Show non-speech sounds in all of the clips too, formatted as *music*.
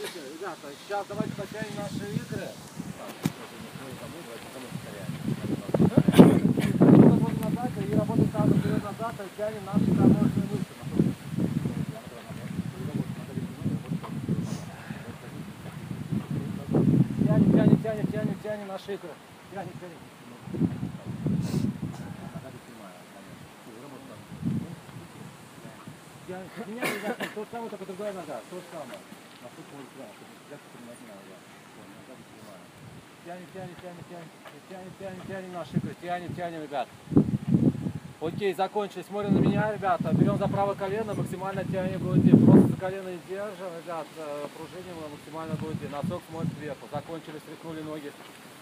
Отлично, ребята, сейчас давайте потянем наши игры. Работаем назад и работаем сразу вперед-назад, и тянем наши коронные мышцы. Тянем, тянем, тянем, тянем, тянем наши игры. Тянем, тянем. Тянем, меняем, ребята, то же самое, только другая нога, то же самое. На футбол принимать не надо. Всё, нога не принимаю. Тянем, тянем, тянем, тянем, тянем, тянем, тянем наши игры, тянем, тянем, ребят. Окей, закончили. Смотрим на меня, ребята. Берем за правое колено, максимально тянем груди. Просто за колено не держим, ребят. э, Пружиним максимально груди. Носок смотрит вверху. Закончили, стряхнули ноги.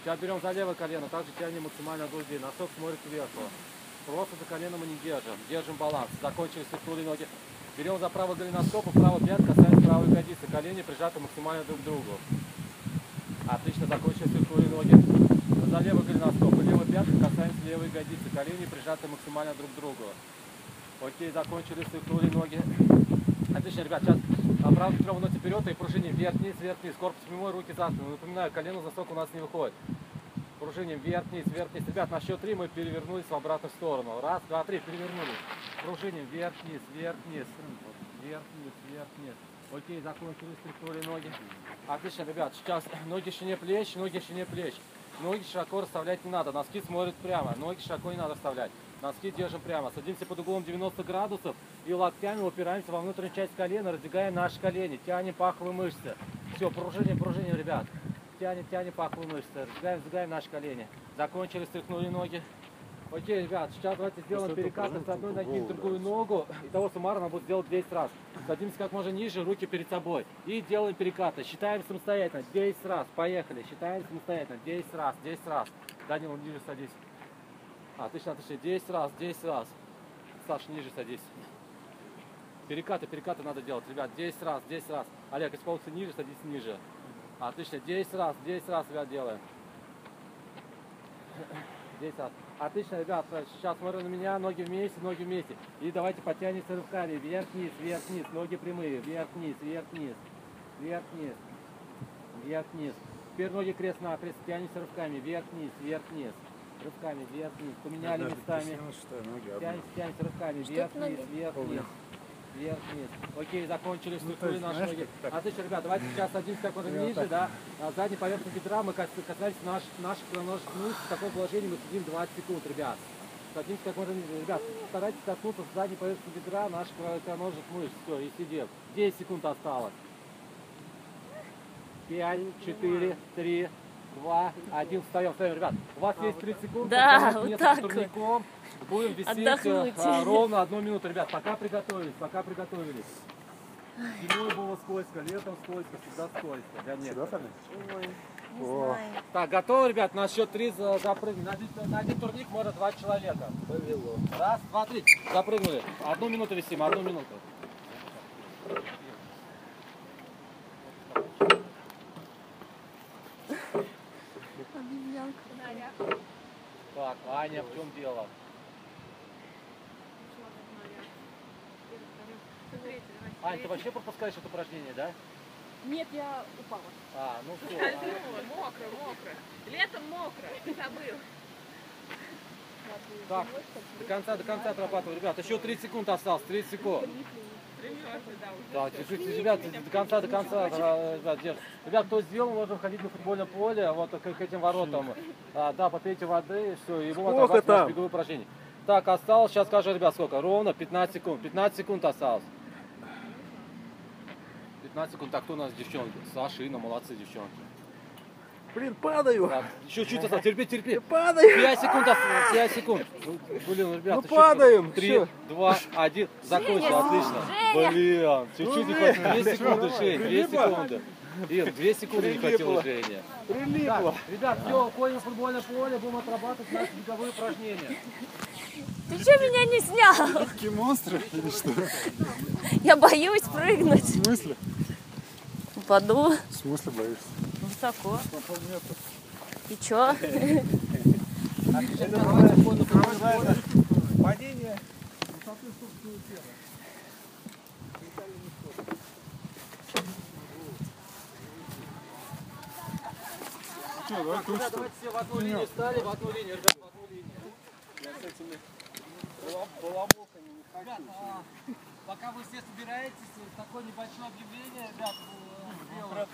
Сейчас берем за левое колено, также тянем максимально груди. Носок смотрит вверху. Просто за колено мы не держим. Держим баланс. Закончили, стряхнули ноги. Берем за правый голеноскоп и правый пят, касаемся правой ягодицы. Колени прижаты максимально друг к другу. Отлично, закончили, стряхнули ноги. За левый голеноскоп и левый пятый касаемся левой ягодицы. Колени прижаты максимально друг к другу. Окей, закончили, стряхнули ноги. Отлично, ребят, сейчас правую бедро носите вперед и пружиним вверх-вниз, вверх-вниз. Корпус прямой, руки за спину. Напоминаю, колено засок у нас не выходит. Пружиним вверх-вниз, вверх-вниз. Ребят, на счет три мы перевернулись в обратную сторону. Раз, два, три, перевернулись. Пружиним вверх-вниз, вверх-вниз. Вверх-вниз, вверх-вниз. Окей, закончили, стряхнули ноги. Отлично, ребят, сейчас *clears throat* ноги шире плеч, ноги шире плеч. Ноги широко расставлять не надо, носки смотрят прямо, ноги широко не надо расставлять. Носки держим прямо. Садимся под углом 90 градусов и локтями упираемся во внутреннюю часть колена, раздвигаем наши колени, тянем паховые мышцы. Все, пружиним, пружиним, ребят. Тянем, тянем паховые мышцы, раздвигаем, раздвигаем наши колени. Закончили, стряхнули ноги. Окей, ребят, сейчас давайте сделаем перекаты с одной ноги в другую ногу. Итого суммарно будет сделать 10 раз. Садимся как можно ниже, руки перед собой. И делаем перекаты. Считаем самостоятельно. 10 раз. Поехали. Считаем самостоятельно. 10 раз, 10 раз. Данил, ниже садись. Отлично, отлично. 10 раз, 10 раз. Саша, ниже садись. Перекаты, перекаты надо делать, ребят. 10 раз, 10 раз. Олег, если получится ниже, садись ниже. Отлично, 10 раз, 10 раз, ребят, делаем. *coughs* 10 раз. Отлично, ребят, сейчас смотрю на меня, ноги вместе, ноги вместе. И давайте подтянемся рывками. Вверх-вниз, вверх-вниз, ноги прямые. Вверх-вниз, вверх-вниз, вверх-вниз, вверх-вниз. Теперь ноги крест-накрест, тянемся рывками. Вверх-вниз, вверх-вниз. Рывками, вверх-вниз. Поменяли местами. Тянемся, тянемся рывками. Вверх-вниз, вверх-вниз. Вверх-вниз. Окей, закончили, структуры есть, наши ноги. Отлично, ребят, давайте сейчас садимся как можно ниже, да. На задней поверхности бедра мы кас- касаемся наш, наших икроножных мышц. В таком положении мы сидим 20 секунд, ребят. Садимся как можно ниже. Ребят, старайтесь коснуться с задней поверхности бедра наших икроножных мышц. Все, и сидим. 10 секунд осталось. 5, 4, 3, 2, 1. Встаем, встаем, ребят. У вас есть 30 секунд. Да, вот так вот. Будем висеть Отдохнуть. а, ровно одну минуту, ребят. Пока приготовились, пока приготовились. Зимой было скользко, летом скользко, всегда скользко. Для некоторых. Ой, не О. знаю. Так, готовы, ребят? На счет три за- запрыгнем. На один, на один турник может два человека. Повело. Раз, два, три. Запрыгнули. Одну минуту висим, одну минуту. Так, Аня, в чем дело? Ань, ты вообще пропускаешь это упражнение, да? Нет, я упала. А, ну все. Мокро, мокро. Летом мокро, ты забыл. Так, до конца, до конца отрабатываем. Ребят, еще 30 секунд осталось, 30 секунд. Да, держитесь, ребят, до конца, до конца, ребят, держ- Ребят, кто сделал, можем ходить на футбольное поле, вот к, к этим воротам. А, да, попейте воды, все, и будем отрабатывать беговые упражнения. Так, осталось, сейчас скажу, ребят, сколько? Ровно 15 секунд. 15 секунд осталось. 15 секунд. Так, кто у нас девчонки? Саша, Инна, молодцы, девчонки. Блин, падаю. Так, еще чуть осталось, терпи, терпи. Падаю. 5 секунд осталось, 5 секунд. Ну, Блин, ребята, Ну, падаем, Три, всё. два, один. Закончил, отлично. Блин, чуть-чуть не хватило. Две секунды, Жень, две секунды. Ир, две секунды не хватило Прилипло. Жене. Прилипло. Ребят, все, уходим в футбольное поле, будем отрабатывать наши беговые упражнения. Ты что меня не снял? Какие монстры или что? Я боюсь прыгнуть. В смысле? Упаду В смысле боишься? высоко. И чё? *laughs* Падение. что, давай Так, тут ребят, что? давайте все в одну линию встали, в одну линию, ребят, в одну линию. Я с этими баламутами не хочу. Ребят, а, пока вы все собираетесь, такое небольшое объявление, ребят, сделаю.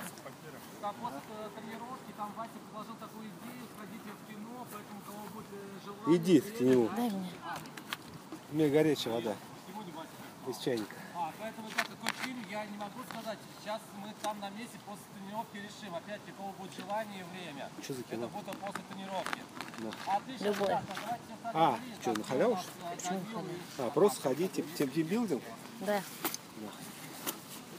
Там после э, тренировки, там Вася предложил такую идею, сходите в кино, поэтому кого будет э, желание... Иди время, к нему. Дай мне. У меня горячая вода из чайника. А, поэтому, ребят, какой фильм, я не могу сказать. Сейчас мы там на месте после тренировки решим. Опять какого будет желание и время. Что за кино? Это будет после тренировки. Да. Любой. ребят, так, давайте все встали А, в что, на халяву, э, и- А, просто ходите, тем тимбилдинг. Да.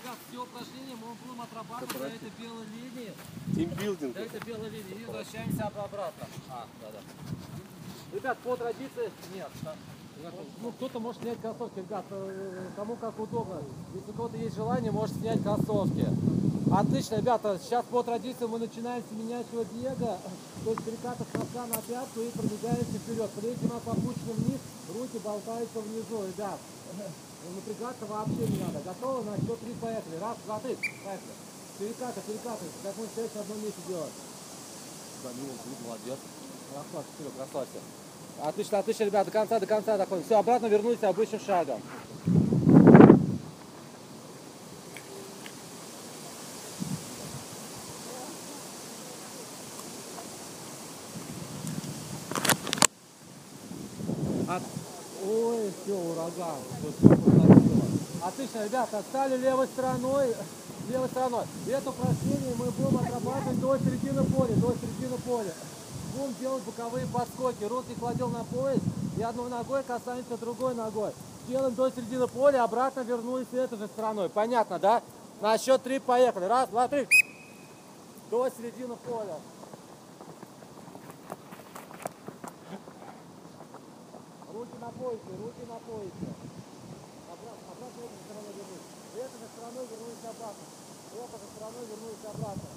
Ребят, все упражнения мы будем отрабатывать до этой белой линии. Тимбилдинг. До этой белой линии. И возвращаемся об- обратно. А, да, да. Ребят, по традиции нет. да. Ну, кто-то может снять кроссовки, ребят, э, кому как удобно. Если у кого-то есть желание, может снять кроссовки. Отлично, ребята, сейчас по традиции мы начинаем с меняющего бега, то есть перекатов носка на пятку и пробегаемся вперед. Смотрите, у нас опущены вниз, руки болтаются внизу, ребят. Напрягаться вообще не надо. Готовы? На счет три поехали. Раз, два, три. Поехали. Перекаты, перекаты. Как мы сейчас в одном месте делать. Данила, ты молодец. Расслабься, вперед, расслабься. Отлично, отлично, ребят, до конца, до конца доходим. Все, обратно вернулись обычным шагом. От- Ой, все, ураган. Отлично, ребята, стали левой стороной. Левой стороной. И это упражнение мы будем отрабатывать до середины поля, до середины поля. Будем делать боковые подскоки. Руки кладем на пояс и одной ногой касаемся другой ногой. Делаем до середины поля, обратно вернулись этой же стороной. Понятно, да? На счет три поехали. Раз, два, три. До середины поля. Руки на поясе, руки на поясе. Обратно, обратно этой же стороной вернусь. Этой же стороной вернулись обратно. Этой же стороной вернулись обратно.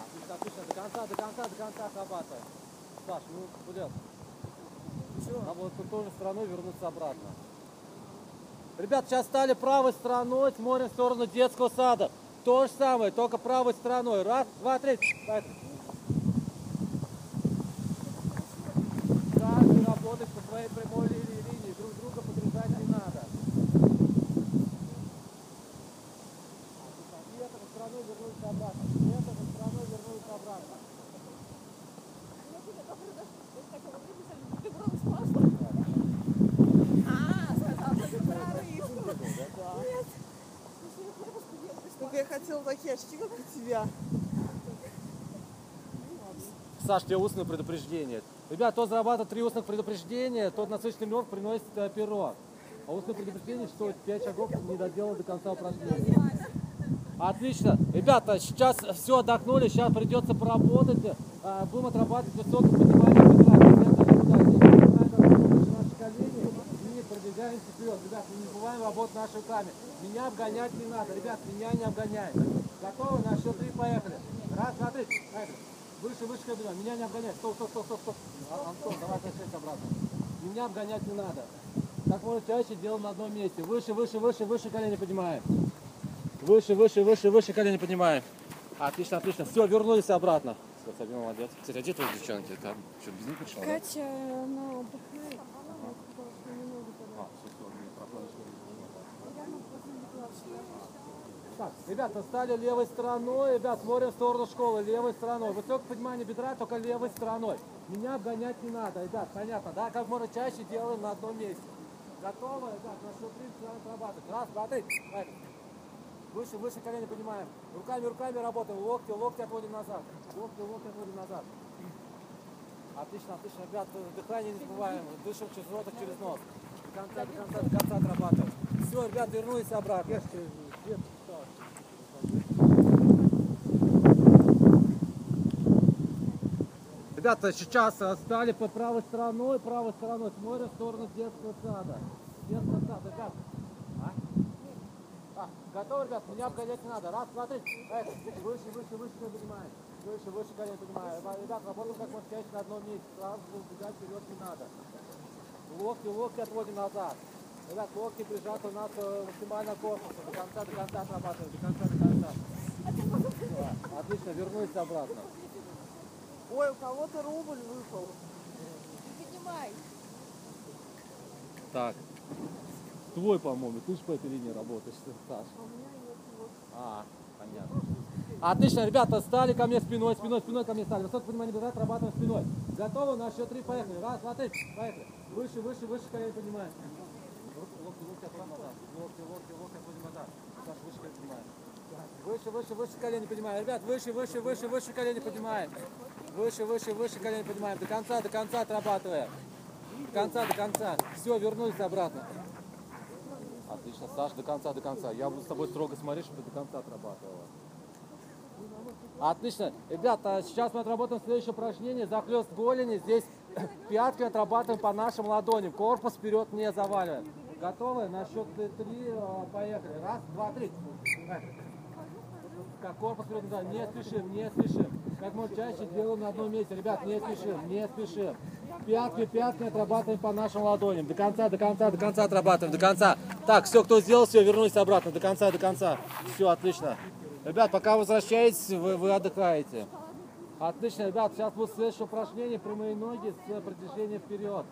Отлично, отлично, до конца, до конца, до конца отрабатываем. Саш, ну, блядь. Надо было с той же стороной вернуться обратно. Ребят, сейчас стали правой стороной, смотрим в сторону детского сада. То же самое, только правой стороной. Раз, два, три. Каждый работает по своей прямой линии, линии. Друг друга подрезать не надо. И этой же стороной вернулись обратно. И этой же стороной вернулись обратно. Только я хотела такие очки, как у тебя. Саш, тебе устное предупреждение. Ребят, кто зарабатывает три устных предупреждения, тот на следующий приносит э, перо. А устное предупреждение стоит 5 шагов, не доделал до конца упражнения. Отлично. Ребята, сейчас все отдохнули, сейчас придется поработать. А, Будем отрабатывать высокое поднимание бедра. Центр туда. Поднимаем наши колени и продвигаемся вперед. Ребят, не забываем работать нашими руками. Меня обгонять не надо. Ребят, меня не обгоняй. Готовы? На счет три поехали. Раз, два, три. Поехали. Выше, выше колена. Меня не обгонять. Стоп, стоп, стоп, стоп, стоп. А, Антон, давай опять обратно. Меня обгонять не надо. Как можно чаще делаем на одном месте. Выше, выше, выше, выше колени поднимаем. Выше, выше, выше, выше колени поднимаем. Отлично, отлично. Все, вернулись обратно. Сабина молодец. Кстати, а где твои девчонки? Там что, без них пришла? да? Катя, она Так, ребята, стали левой стороной, ребят, смотрим в сторону школы, левой стороной. Высокое поднимание бедра, только левой стороной. Меня обгонять не надо, ребят, понятно, да? Как можно чаще делаем на одном месте. Готовы, ребят, на счет три начинаем отрабатывать. Раз, два, три. Выше, выше колени поднимаем. Руками, руками работаем, локти, локти отводим назад. Локти, локти отводим назад. Отлично, отлично, ребят, дыхание не забываем. Дышим через рот через нос. До конца, до конца, до конца отрабатываем. Все, ребят, вернулись обратно. Ребята, сейчас стали по правой стороной, правой стороной, смотрим в сторону детского сада. Детского сада, ребят. А? А, готовы, ребят? Меня обгонять не надо. Раз, два, три. Поехали. Выше, выше, выше колени поднимаем. Выше, выше колени поднимаем. Ребят, работаем как можно чаще на одном месте. Сразу убегать вперед не надо. Локти, локти отводим назад. Ребят, локти прижаты у нас э, максимально к корпусу. До конца, до конца отрабатываем. До конца, до конца. Отлично, вернулись обратно. Ой, у кого-то рубль выпал. Поднимай. Так. Твой, по-моему, ты же по этой линии работаешь, Саш. А, понятно. Отлично, ребята, стали ко мне спиной, спиной, спиной ко мне стали. Высокое понимание бедра, отрабатываем спиной. Готовы? На счет три, поехали. Раз, два, три, поехали. Выше, выше, выше, колени поднимаем. Локти, локти, локти, обратно назад. Локти, локти, локти, отводим назад. Саш, выше колени поднимаем. Выше, выше, выше колени поднимаем. Ребят, выше, выше, выше, выше колени поднимаем. Выше, выше, выше колени поднимаем. До конца, до конца отрабатываем. До конца, до конца. Все, вернулись обратно. Отлично, Саш, до конца, до конца. Я буду с тобой строго смотреть, чтобы ты до конца отрабатывала. Отлично. Ребята, сейчас мы отработаем следующее упражнение. Захлест голени. Здесь *clears throat* пятки отрабатываем по нашим ладоням. Корпус вперед не заваливаем. Готовы? На счет три э, поехали. Раз, два, три. Как корпус вперед не спешим, не спешим. Как можно чаще делаем на одном месте. Ребят, не спешим, не спешим. Пятки, пятки отрабатываем по нашим ладоням. До конца, до конца, до конца отрабатываем, до конца. Так, все, кто сделал, все, вернулись обратно. До конца, до конца. Все, отлично. Ребят, пока возвращаетесь, вы, вы отдыхаете. Отлично, ребят, сейчас будет следующее упражнение. Прямые ноги с продвижением вперед.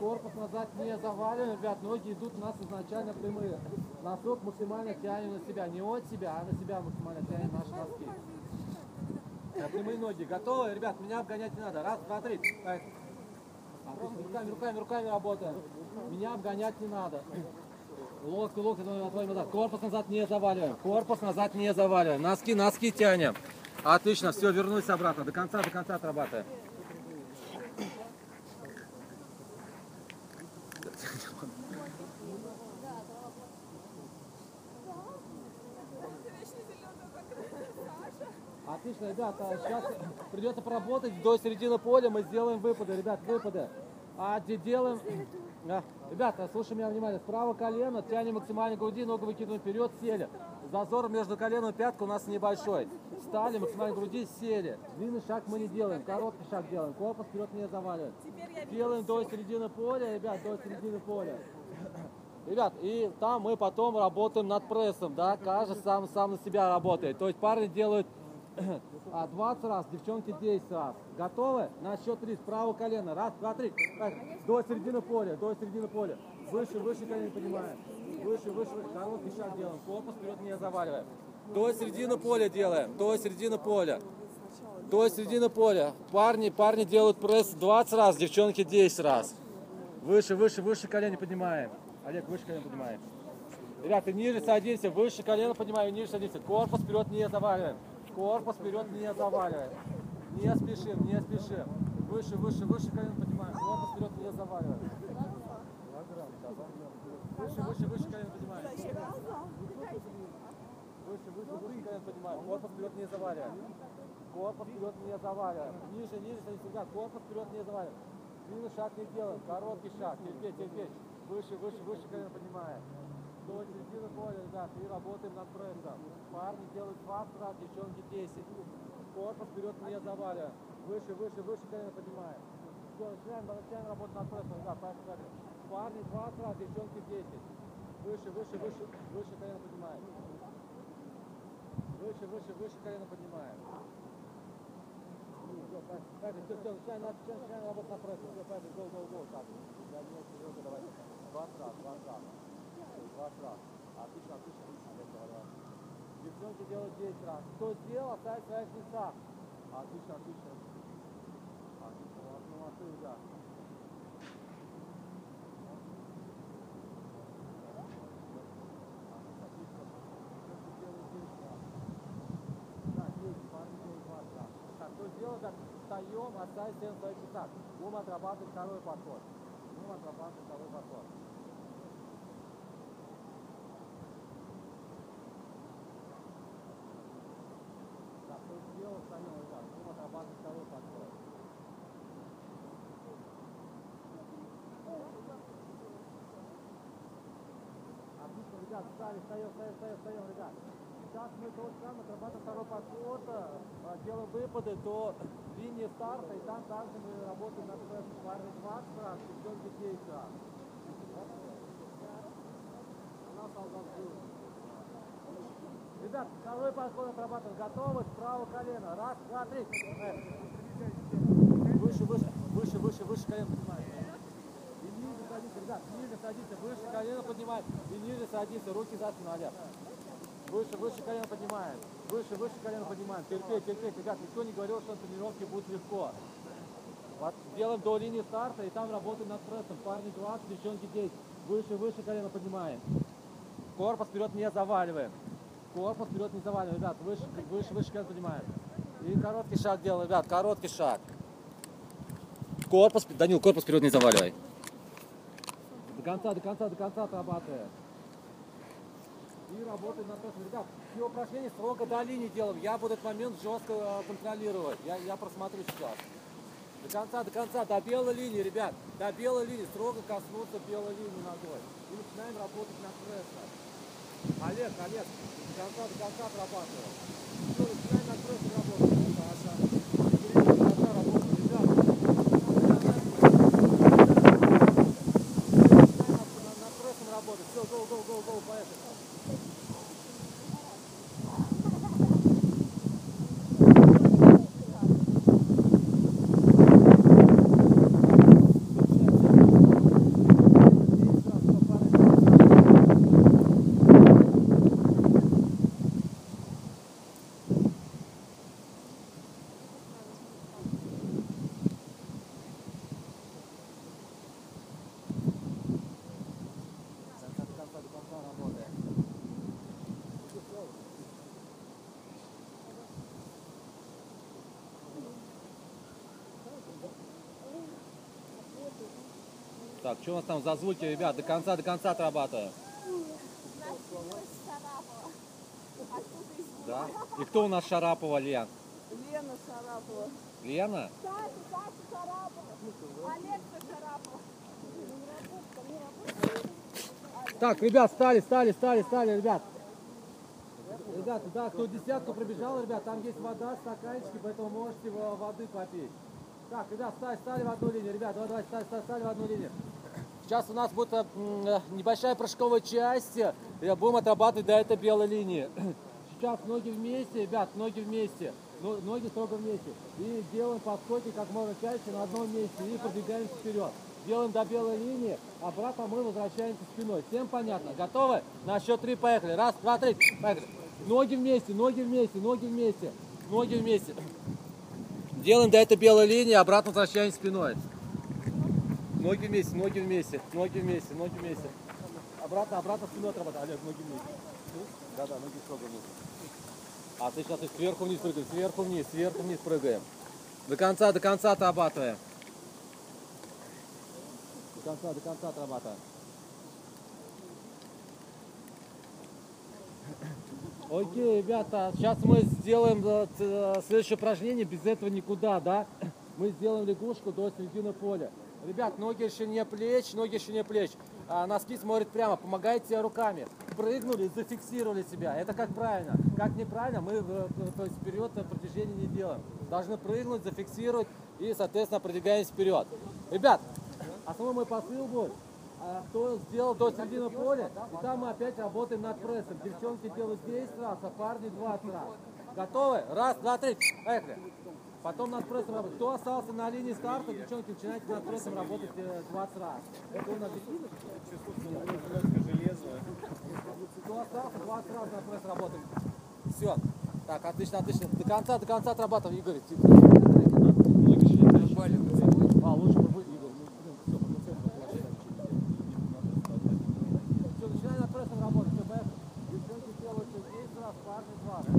Корпус назад не заваливаем, ребят, ноги идут у нас изначально прямые. Носок максимально тянем на себя, не от себя, а на себя максимально тянем наши носки. Прямые ноги. Готовы? Ребят, меня обгонять не надо. Раз, два, три. Поехали. Отлично. Руками, руками, руками работаем. Меня обгонять не надо. Локти, локти, отводим назад. Корпус назад не заваливаем. Корпус назад не заваливаем. Носки, носки тянем. Отлично, все, вернулись обратно. До конца, до конца отрабатываем. Отлично, ребята, сейчас придется поработать до середины поля, мы сделаем выпады, ребят, выпады. А где делаем... А, Ребята, слушай меня внимательно. Справа колено, тянем максимально груди, ногу выкидываем вперед, сели. Зазор между коленом и пяткой у нас небольшой. Встали, максимально груди, сели. Длинный шаг мы не делаем, короткий шаг делаем. Корпус вперед не заваливаем. Делаем до середины поля, ребят, до середины поля. Ребят, и там мы потом работаем над прессом, да, каждый сам, сам на себя работает. То есть парни делают а 20 раз, девчонки 10 раз. Готовы? На счет 3, справа колено. Раз, два, три. Поехали. До середины поля, до середины поля. Выше, выше колено поднимаем. Выше, выше, выше. Короткий шаг делаем. Корпус вперед не заваливаем. До середины поля делаем. До середины поля. До середины поля. Парни, парни делают пресс 20 раз, девчонки 10 раз. Выше, выше, выше колени поднимаем. Олег, выше колено поднимаем. Ребята, ниже садимся, выше колено поднимаем, ниже садимся. Корпус вперед не заваливаем. Корпус вперед не заваливаем. Не спешим, не спешим. Выше, выше, выше колено поднимаем. Корпус вперед не заваливаем. Выше, выше, выше колено поднимаем. Выше, выше, выше колено поднимаем. Корпус вперед не заваливаем. Корпус вперед не заваливаем. Ниже, ниже. Ребят, корпус вперед не заваливаем. Длинный шаг не делаем. Короткий шаг. Терпеть, терпеть. Выше, выше, выше колено поднимаем. До середины поля, ребят, и работаем над прессом. Парни делают 20 раз, девчонки 10. Корпус вперед не заваливаем. Выше, выше, выше колено поднимаем. Все, начинаем, начинаем работать над прессом, поехали, поехали. Парни 20 раз, девчонки 10. Выше, выше, выше, выше колено поднимаем. Выше, выше, выше колено поднимаем. Все, все, все, начинаем, начинаем, работать над прессом. Все, поехали, go, go, go. Так, я не очень давай. 20 раз, 20 раз. 20 раз. Отлично, отлично, отлично, Олег, давай. Девчонки делают 10 раз. Кто сделал, оставь в своих местах. Отлично, отлично. Отлично, молодцы, молодцы, ребят. Отлично, отлично. Девчонки делают 10 раз. Да, 10, парни делают 20 раз. Так, кто сделал, так, встаем, оставь всем в своих местах. Будем отрабатывать второй подход. Будем отрабатывать второй подход. Да, встали, встаем, встаем, встаем, встаем, ребят. Сейчас мы тот самый отрабатываем второй подход, а, делаем выпады до линии старта, и там также мы работаем над. Парни 20 раз, девчонки 10 раз. Ребят, второй подход отрабатываем. Готовы? Справа колено. Раз, два, три. Выше, выше, выше, выше, выше колено поднимаем. И ниже садиться, ребят, ниже садиться, выше колено поднимаем. И ниже садиться, руки за спину, Олег. Выше, выше колено поднимаем. Выше, выше колено поднимаем. Терпеть, терпеть. Ребят, никто не говорил, что на тренировке будет легко. Вот делаем до линии старта и там работаем над прессом. Парни 20, девчонки 10. Выше, выше колено поднимаем. Корпус вперед не заваливаем. Корпус вперед не заваливаем. Ребят, выше, выше, выше колено поднимаем. И короткий шаг делаем, ребят, короткий шаг. Корпус, Данил, корпус вперед не заваливай. До конца, до конца, до конца отрабатываем. И работаем над прессом. Ребят, все упражнения строго до линии делаем. Я буду этот момент жестко э, контролировать. Я, я просмотрю сейчас. До конца, до конца, до белой линии, ребят. До белой линии, строго коснуться белой линии ногой. И начинаем работать над прессом. Олег, Олег, до конца отрабатываем. Все, начинаем над прессом работать. Ну, Саша. До конца работаем, ребят. Начинаем над- над прессом работать. Все, go, go, go, go, поехали. До конца, до конца, до конца работаем. Так, что у нас там за звуки, ребят? До конца, до конца отрабатываем. Да? И кто у нас Шарапова, Лен? Лена Шарапова. Лена? Саша, Саша Шарапова. Алекса Шарапова. Так, ребят, стали, стали, стали, стали, ребят. Ребята, да, кто десятку пробежал, ребят, там есть вода, стаканчики, поэтому можете во- воды попить. Так, ребят, стали, стали в одну линию, ребят, давай, давай, стали, стали, стали в одну линию. Сейчас у нас будет э, э, небольшая прыжковая часть, э, будем отрабатывать до этой белой линии. *clears throat* Сейчас ноги вместе, ребят, ноги вместе, но- ноги строго вместе. И делаем подскоки как можно чаще на одном месте и продвигаемся вперед. Делаем до белой линии, обратно мы возвращаемся спиной. Всем понятно? Готовы? На счет три поехали. Раз, два, три, поехали. Ноги вместе, ноги вместе, ноги вместе, ноги вместе. *clears throat* Делаем до этой белой линии, обратно возвращаемся спиной. Ноги вместе, ноги вместе, ноги вместе, ноги вместе. Обратно, обратно спиной отрабатывай. Олег, ноги вместе. Да, да, ноги строго вместе. Отлично, отлично. Сверху вниз прыгаем, сверху вниз, сверху вниз прыгаем. До конца, до конца отрабатываем. До конца, до конца отрабатываем. Окей, ребята, сейчас мы сделаем э, э, следующее упражнение, без этого никуда, да? Мы сделаем лягушку до середины поля. Ребят, ноги ширине плеч, ноги ширине плеч. А, носки смотрят прямо, помогайте руками. Прыгнули, зафиксировали себя. Это как правильно. Как неправильно, мы то есть вперед продвижение не делаем. Должны прыгнуть, зафиксировать и, соответственно, продвигаемся вперед. Ребят, основной мой посыл будет, а, кто сделал до середины поля, и там мы опять работаем над прессом. Девчонки делают 10 раз, а парни 20 раз. Готовы? Раз, два, три. Поехали. Потом над прессом работать. Кто остался на линии старта, девчонки, начинайте над прессом работать э, 20 раз. Это у нас? Кто остался, 20 раз над прессом работаем. Все. Так, отлично, отлично. До конца, до конца отрабатываем, Игорь. А, лучше бы вы, Игорь. Ну, блин, всё, пациент Все, начинаем над прессом работать. Все, поехали. Девчонки делают 10 раз, парни 20.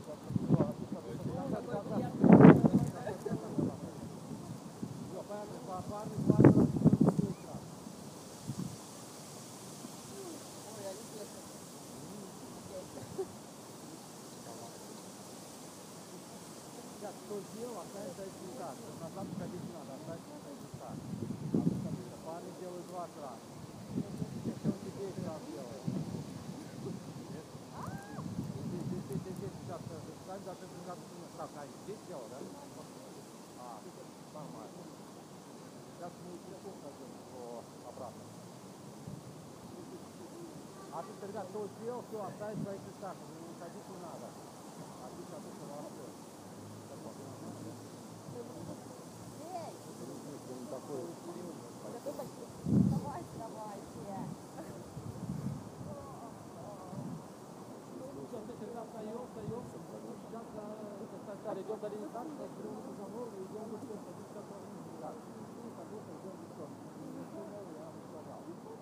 Всё, отлично, отлично. До конца, до конца. Всё, поехали. Па- Парни 20 раз, девчонки 10 раз. Сейчас кто сделал, оставить за этим так. Назад ходить не надо, оставить за этим так. Отлично, Парни делают 20 раз. Девчонки 10 раз делают. Здесь, здесь, здесь, здесь, здесь, сейчас, э, сами должны прижаться спину сразу. А, здесь делал, да? А, нормально. Сейчас мы телефон дадим, о, обратно. А Отлично, ребят, кто сделал, все, оставить в своих местах. Не уходить не надо. Отлично, отлично, молодцы. До линии старта, берем руку за ногу, идем садимся в руку. Так, садимся, идем в.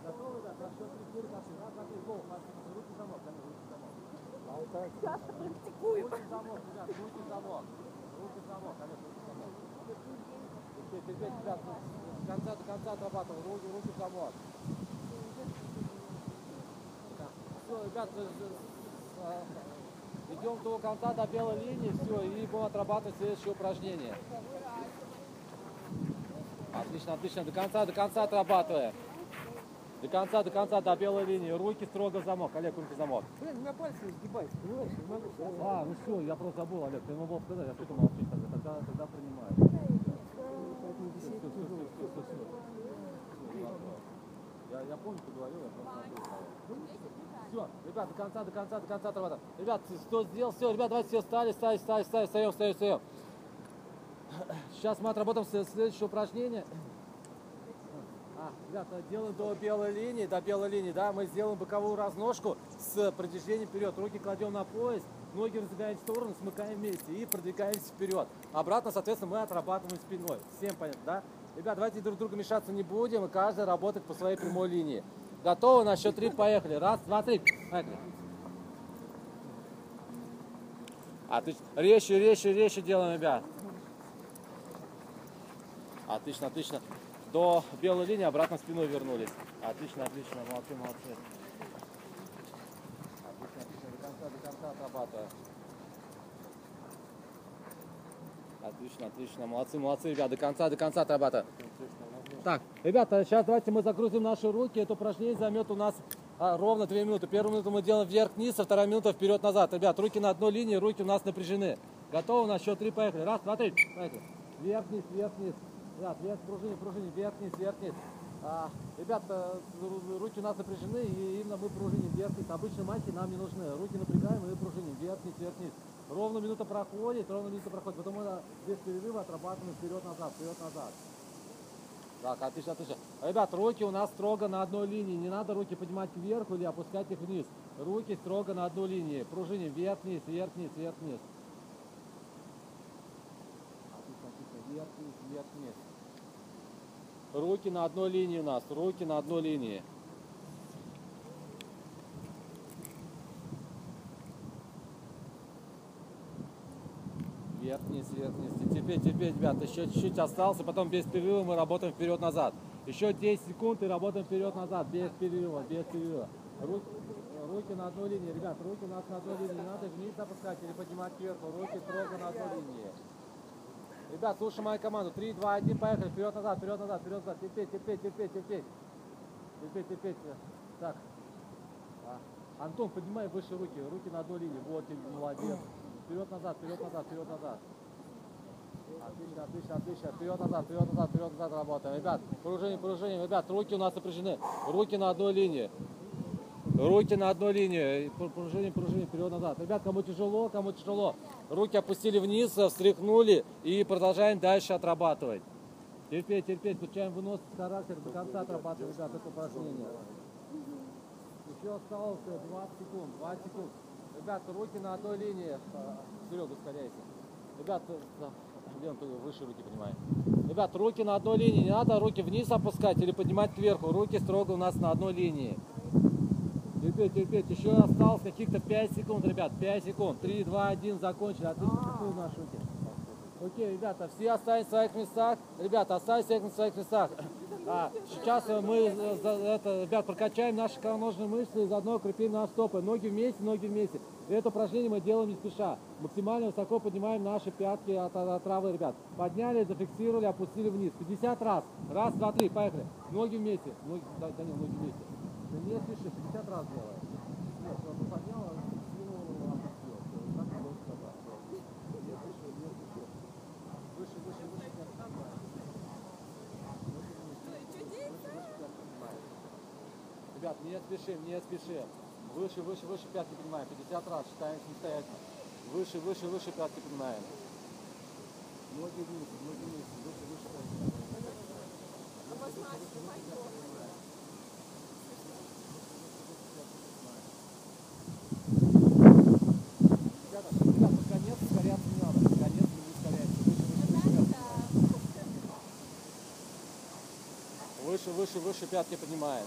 Готовы, да? На счет три, четыре, пошли. Раз, два, три, гол. Пошли, руки в замок, Камиль, руки в замок. Руки в замок, ребят, руки замок. Руки замок, Олег, руки замок. Терпеть, конца до конца отрабатывал. Руки, руки замок. Все, ребят, идем до конца, до белой линии, все, и будем отрабатывать следующее упражнение. Отлично, отлично, до конца, до конца отрабатываем. До конца, до конца, до белой линии. Руки строго в замок. Олег, руки в замок. Блин, у меня пальцы сгибаются, понимаешь? Не могу. А, ну все, я просто забыл, Олег, ты ему мог сказать, я что-то молчишь тогда, тогда, тогда принимаю. Всё, всё, всё. Я, я помню, ты говорил, я просто забыл. Все, ребят, до конца, до конца, до конца отрабатываем. Ребят, кто сделал, все, ребят, давайте все встали, встали, встали, встали, встаем, встаем, встаем. Сейчас мы отработаем след- следующее упражнение. Ребята, делаем до белой линии, до белой линии, да, мы сделаем боковую разножку с продвижением вперед. Руки кладем на пояс, ноги раздвигаем в сторону, смыкаем вместе и продвигаемся вперед. Обратно, соответственно, мы отрабатываем спиной. Всем понятно, да? Ребят, давайте друг друга мешаться не будем, и каждый работает по своей прямой линии. Готовы? На счет три, поехали. Раз, два, три. Поехали. Отлично. Резче, резче, резче делаем, ребят. Отлично, отлично. До белой линии обратно спиной вернулись. Отлично, отлично, молодцы, молодцы. Отлично, отлично, до конца, до конца отрабатываем. Отлично, отлично, молодцы, молодцы, ребят, до конца, до конца отрабатываем. Так, ребята, сейчас давайте мы загрузим наши руки. Это упражнение займет у нас а, ровно 2 минуты. Первую минуту мы делаем вверх-вниз, а вторая минута вперед-назад. Ребят, руки на одной линии, руки у нас напряжены. Готовы? На счет 3, поехали. Раз, два, три. Поехали. Вверх-вниз, вверх-вниз. Ребят, вверх, пружине, пружине, вверх-вниз, вверх-вниз. А, ребят, ру- руки у нас напряжены, и именно мы пружиним вверх-вниз. Обычно майки нам не нужны. Руки напрягаем и пружиним вверх-вниз, вверх-вниз. Ровно минута проходит, ровно минута проходит. Потом мы без перерыва отрабатываем вперед-назад, вперед-назад. Так, отлично, отлично. Ребят, руки у нас строго на одной линии. Не надо руки поднимать кверху или опускать их вниз. Руки строго на одной линии. Пружиним вверх-вниз, вверх-вниз. Отлично, отлично. Вверх-вниз, вверх-вниз. Руки на одной линии у нас. Руки на одной линии. Вверх-вниз, вверх-вниз. Терпеть, терпеть, ребят. Еще чуть-чуть остался. Потом без перерыва мы работаем вперед-назад. Еще 10 секунд и работаем вперед-назад. Без перерыва, без перерыва. Руки, руки на одной линии. Ребят, руки у нас на одной линии. Не надо вниз опускать или поднимать кверху. Руки строго на одной линии. Ребят, слушай мою команду. 3, 2, 1, поехали. Вперед-назад, вперед-назад, вперед-назад. Терпеть, терпеть, терпеть, терпеть. Терпеть, терпеть. Так. А, Антон, поднимай выше руки. Руки на одной линии. Вот, молодец. Вперед-назад, вперед-назад, вперед-назад. Отлично, отлично, отлично. Вперед-назад, вперед-назад, вперед-назад работаем. Ребят, пружиним, пружиним. Ребят, руки у нас напряжены. Руки на одной линии. Руки на одной линии. Пр- Пружиним, пружиним, вперед-назад. Ребят, кому тяжело, кому тяжело. Руки опустили вниз, встряхнули и продолжаем дальше отрабатывать. Терпеть, терпеть, включаем выносливость характер, до конца отрабатываем, ребят, это упражнение. Еще осталось э, 20 секунд, 20 секунд. Ребят, руки на одной линии. Серега, ускоряйся. Ребят, э, Лен, выше руки поднимай. Ребят, руки на одной линии. Не надо руки вниз опускать или поднимать кверху. Руки строго у нас на одной линии. Терпеть, терпеть. Еще осталось каких-то 5 секунд, ребят. 5 секунд. 3, 2, 1, закончили. Отлично, какие наши руки. Окей, ребята, все остались в своих местах. Ребята, оставайтесь всех на своих местах. А, сейчас мы, э, это, ребят, прокачаем наши икроножные мышцы и заодно укрепим наши стопы. Ноги вместе, ноги вместе. И это упражнение мы делаем не спеша. Максимально высоко поднимаем наши пятки от, от травы, ребят. Подняли, зафиксировали, опустили вниз. 50 раз. Раз, два, три, поехали. Ноги вместе. Ноги, да, Данил, ноги вместе. Ты не спеши, 50 раз делаем. Нет, просто поднял, скинул, опустил. Всё, так надо сказать. Всё. Не спеши, не спеши. Выше, выше, выше. Выше, выше, выше пятки поднимаем. Ребят, не спешим, не спешим. Выше, выше, выше пятки поднимаем. 50 раз считаем самостоятельно. Выше, выше, выше пятки поднимаем. Ноги вниз, ноги вниз, выше, выше пятки. Ребята, ребята, под конец ускоряться не надо. Под конец не ускоряйся. Выше, выше, пятки поднимаем.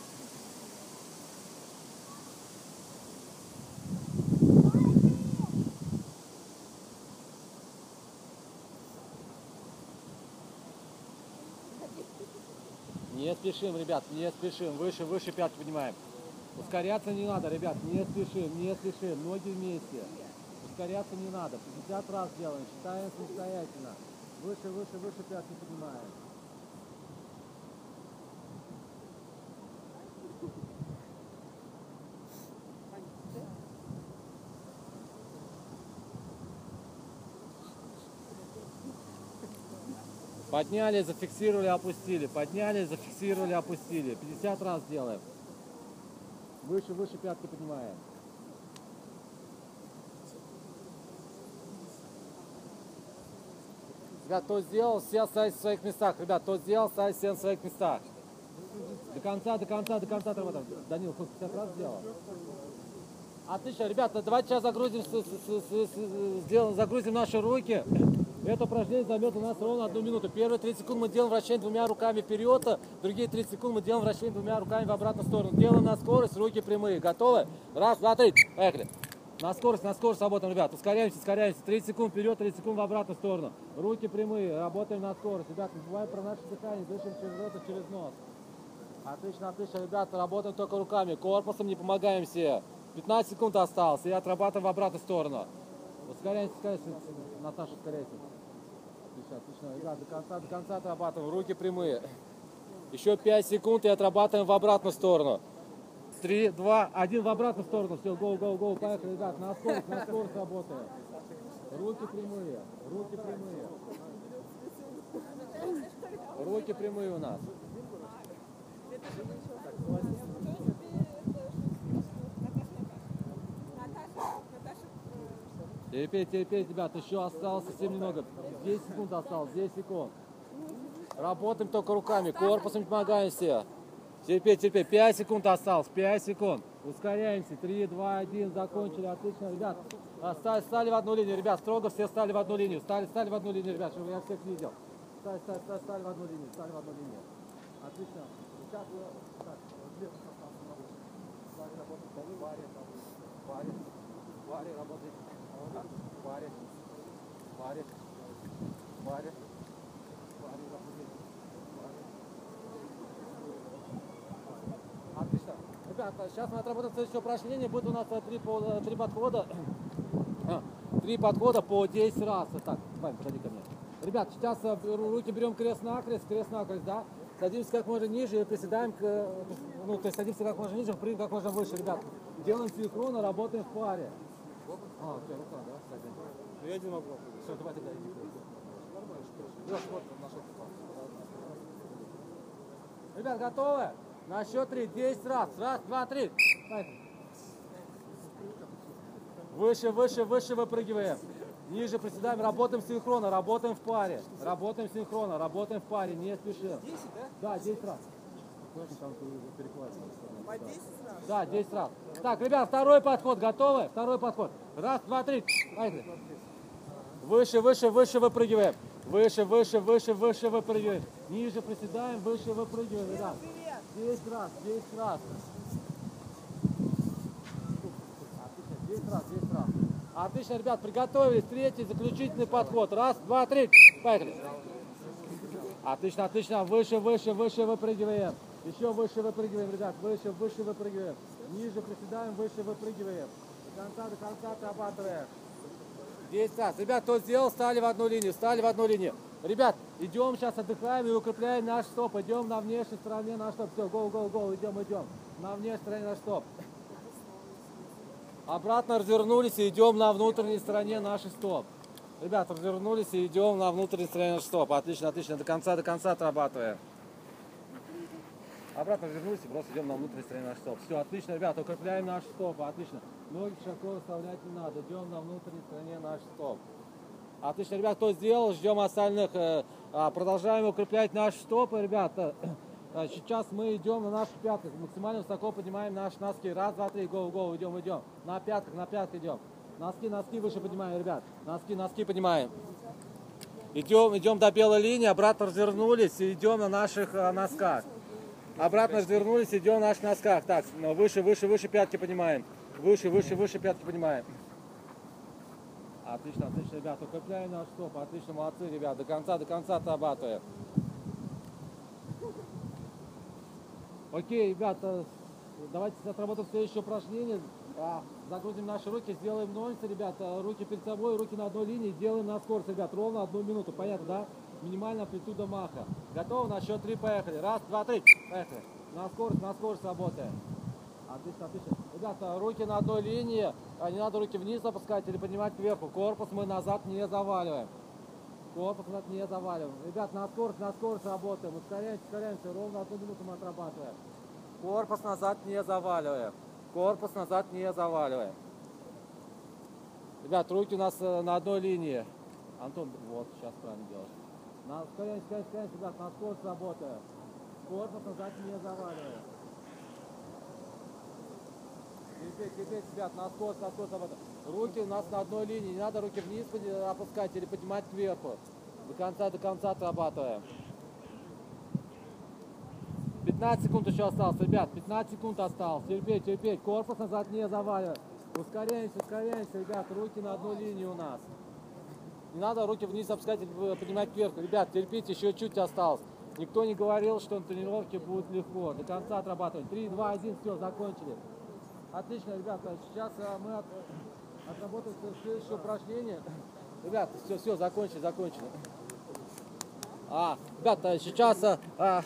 Не спешим, ребят, не спешим. Выше, выше пятки поднимаем. Ускоряться не надо, ребят, не спешим, не спешим. Ноги вместе. Ускоряться не надо. 50 раз делаем, считаем самостоятельно. Выше, выше, выше пятки поднимаем. Подняли, зафиксировали, опустили. Подняли, зафиксировали, опустили. 50 раз делаем. Выше, выше пятки поднимаем. Ребят, кто сделал, все оставайтесь в своих местах. Ребят, кто сделал, оставайтесь все на своих местах. До конца, до конца, до конца работаем. Данил, хоть 50 раз сделал? Отлично, ребята, давайте сейчас загрузим, с- с- с- с- сделаем, загрузим наши руки. Это упражнение займет у нас ровно одну минуту. Первые 30 секунд мы делаем вращение двумя руками вперед, другие 30 секунд мы делаем вращение двумя руками в обратную сторону. Делаем на скорость, руки прямые. Готовы? Раз, два, три. Поехали. На скорость, на скорость работаем, ребят. Ускоряемся, ускоряемся. 30 секунд вперед, 30 секунд в обратную сторону. Руки прямые, работаем на скорость. Ребят, не забываем про наше дыхание, дышим через рот и через нос. Отлично, отлично, ребята, работаем только руками, корпусом не помогаем себе. 15 секунд осталось, и отрабатываем в обратную сторону. Ускоряемся, ускоряемся, Наташа, ускоряйся. Отлично, отлично, ребят, до конца, до конца отрабатываем, руки прямые. Еще 5 секунд и отрабатываем в обратную сторону. 3, 2, 1 в обратную сторону. Все, гоу, гоу, гоу, поехали, ребят, на скорость, на скорость работаем. Руки прямые, руки прямые. Руки прямые у нас. Терпеть, терпеть, ребят, еще осталось совсем немного. 10 секунд осталось, 10 секунд. Работаем только руками, корпусом помогаем себе. Терпеть, терпеть, 5 секунд осталось, 5 секунд. Ускоряемся, 3, 2, 1, закончили, отлично, ребят. Стали, стали в одну линию, ребят, строго все стали в одну линию. Стали, стали в одну линию, ребят, чтобы я всех видел. Стали, стали, стали, стали в одну линию, стали в одну линию. Отлично. Сейчас вы, так, смотрите. Стали работать паре, паре, паре работаете. Отлично. Ребята, сейчас мы отработаем следующее упражнение. Будет у нас э, три, по- э, три подхода. *clears throat* А, Три подхода по 10 раз. Так, Вань, подойди ко мне. Ребят, сейчас э, ру- руки берем крест-накрест, крест-накрест, да? Садимся как можно ниже и приседаем, к, ну, то есть садимся как можно ниже, прыгаем как можно выше, ребят. Делаем синхронно, работаем в паре. А, у тебя рука, да, кстати? Ну, Я не могу. Все, давай тогда иди. Леш, вот нашел Ребят, готовы? На счет три, 10 раз. Раз, два, три. Поехали. Выше, выше, выше выпрыгиваем. Ниже приседаем, работаем синхронно, работаем в паре. Работаем синхронно, работаем в паре, не спешим. 10, да? Да, 10 раз. По 10 раз? Да, 10 раз. Так, ребят, второй подход. Готовы? Второй подход. Раз, два, три. Поехали. Выше, выше, выше выпрыгиваем. Выше, выше, выше, выше выпрыгиваем. Ниже приседаем, выше выпрыгиваем, ребят. 10 раз, 10 раз. Отлично, 10 раз, 10 раз. Отлично, ребят, приготовились. Третий, заключительный подход. Раз, два, три. Поехали. Отлично, отлично. Выше, выше, выше выпрыгиваем. Еще выше выпрыгиваем, ребят. Выше, выше выпрыгиваем. Ниже приседаем, выше выпрыгиваем. До конца, до конца отрабатываем. 10 раз. Ребят, кто сделал, стали в одну линию, стали в одну линию. Ребят, идем сейчас отдыхаем и укрепляем наш стоп. Идем на внешней стороне наш стоп. Все, гол, гол, гол, идем, идем. На внешней стороне наш стоп. Обратно развернулись и идем на внутренней стороне нашей стоп. Ребят, развернулись и идем на внутренней стороне наш стоп. Отлично, отлично. До конца, до конца отрабатываем. Обратно вернулись и просто идем на внутренней стороне наш стоп. Все, отлично, ребята, укрепляем наш стоп, отлично. Ноги широко выставлять не надо, идем на внутренней стороне наш стоп. Отлично, ребят, кто сделал, ждем остальных. Э, а, Продолжаем укреплять наши стопы, ребята. *clears throat* А, Сейчас мы идем на наших пятках, максимально высоко поднимаем наши носки. Раз, два, три, гоу, гоу, идем, идем. На пятках, на пятках идем. Носки, носки выше поднимаем, ребят. Носки, носки поднимаем. Идем, идем до белой линии, обратно развернулись идем на наших а, носках. Обратно развернулись, идем на наших носках. Так, ну, выше, выше, выше пятки поднимаем. Выше, выше, выше пятки поднимаем. Отлично, отлично, ребята, укрепляем наш стоп. Отлично, молодцы, ребят. До конца, до конца отрабатываем. Окей, ребята, давайте отработаем следующее упражнение. Загрузим наши руки, сделаем нольцы, ребята. Руки перед собой, руки на одной линии. Делаем на скорость, ребят, ровно одну минуту. Понятно, да? Минимальная амплитуда маха. Готовы? На счет три, поехали. Раз, два, три, поехали. На скорость, на скорость работаем. Отлично, отлично. Ребята, руки на одной линии. А не надо руки вниз опускать или поднимать кверху. Корпус мы назад не заваливаем. Корпус назад не заваливаем. Ребят, на скорость, на скорость работаем. Ускоряемся, ускоряемся. Ровно одну минуту мы отрабатываем. Корпус назад не заваливаем. Корпус назад не заваливаем. Ребят, руки у нас э, на одной линии. Антон, вот, сейчас правильно делаешь. На, ускоряемся, ускоряемся, ускоряемся, ребят, на скорость работаем. Корпус назад не заваливаем. Терпеть, терпеть, ребят, на скорость, на скорость работаем. Руки у нас на одной линии, не надо руки вниз поди- опускать или поднимать кверху. До конца, до конца отрабатываем. 15 секунд еще осталось, ребят, 15 секунд осталось. Терпеть, терпеть. Корпус назад не заваливаем. Ускоряемся, ускоряемся, ребят. Руки на одну линию у нас. Не надо руки вниз опускать и поднимать кверху. Ребят, терпите, еще чуть осталось. Никто не говорил, что на тренировке будет легко. До конца отрабатываем. 3, 2, 1, все, закончили. Отлично, ребята. Сейчас а, мы от- отработаем следующее упражнение. Ребят, все, все, закончили, закончили. А, ребята, сейчас а,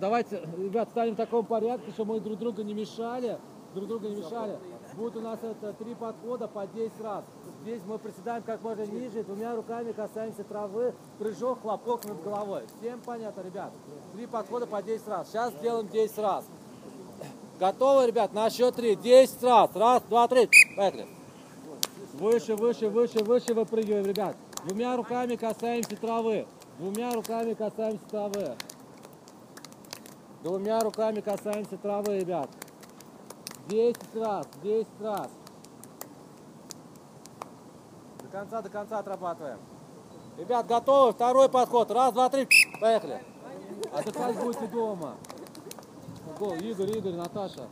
давайте, ребят, станем в таком порядке, чтобы мы друг друга не мешали, друг друга не мешали. Будет у нас это три подхода по 10 раз. Здесь мы приседаем как можно ниже, двумя руками касаемся травы, прыжок, хлопок над головой. Всем понятно, ребят? Три подхода по 10 раз. Сейчас сделаем 10 раз. Готовы, ребят? На счет три. 10 раз. Раз, два, три. Поехали. Выше, выше, выше, выше выпрыгиваем, ребят. Двумя руками касаемся травы. Двумя руками касаемся травы. Двумя руками касаемся травы, ребят. 10 раз, 10 раз. До конца, до конца отрабатываем. Ребят, готовы? Второй подход. Раз, два, три. Поехали. Отдыхать будете дома. Го, Игорь, Игорь, Наташа.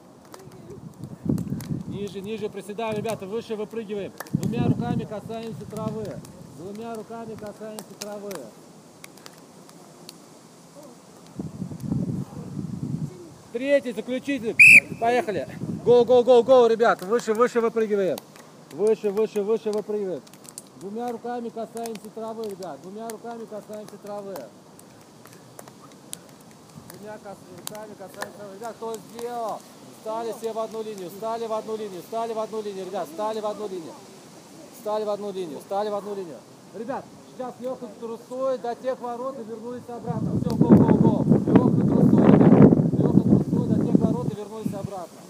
Ниже, ниже приседаем, ребята, выше выпрыгиваем. Двумя руками касаемся травы. Двумя руками касаемся травы. Третий, заключительный. Поехали. Гоу, гоу, гоу, гоу, ребят. Выше, выше выпрыгиваем. Выше, выше, выше выпрыгиваем. Двумя руками касаемся травы, ребят. Двумя руками касаемся травы. Двумя руками касаемся травы. Ребят, кто сделал? Встали все в одну линию, встали в одну линию, встали в одну линию, ребят, встали в одну линию. Встали в одну линию, встали в одну линию. Ребят, сейчас легкой трусой до тех ворот и вернулись обратно. Все, го, го, го. Легкой трусой, ребят. Легкой трусой до тех ворот и вернулись обратно.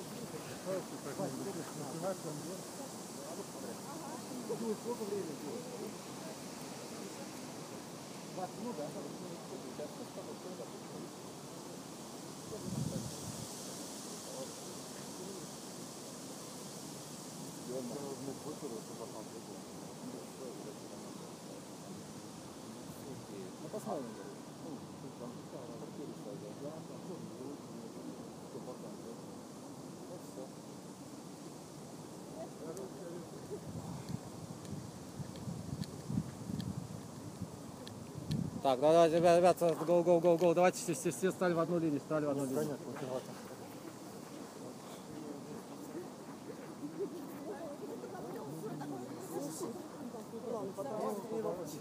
Сколько времени дует? 20 минут, да? Ну, посмотрим. Ну, там партнеры стоят, да? Всё. Так, давайте, ребят, ребят, гоу, гоу, гоу, гоу. Давайте все, все, все стали в одну линию, стали в одну линию.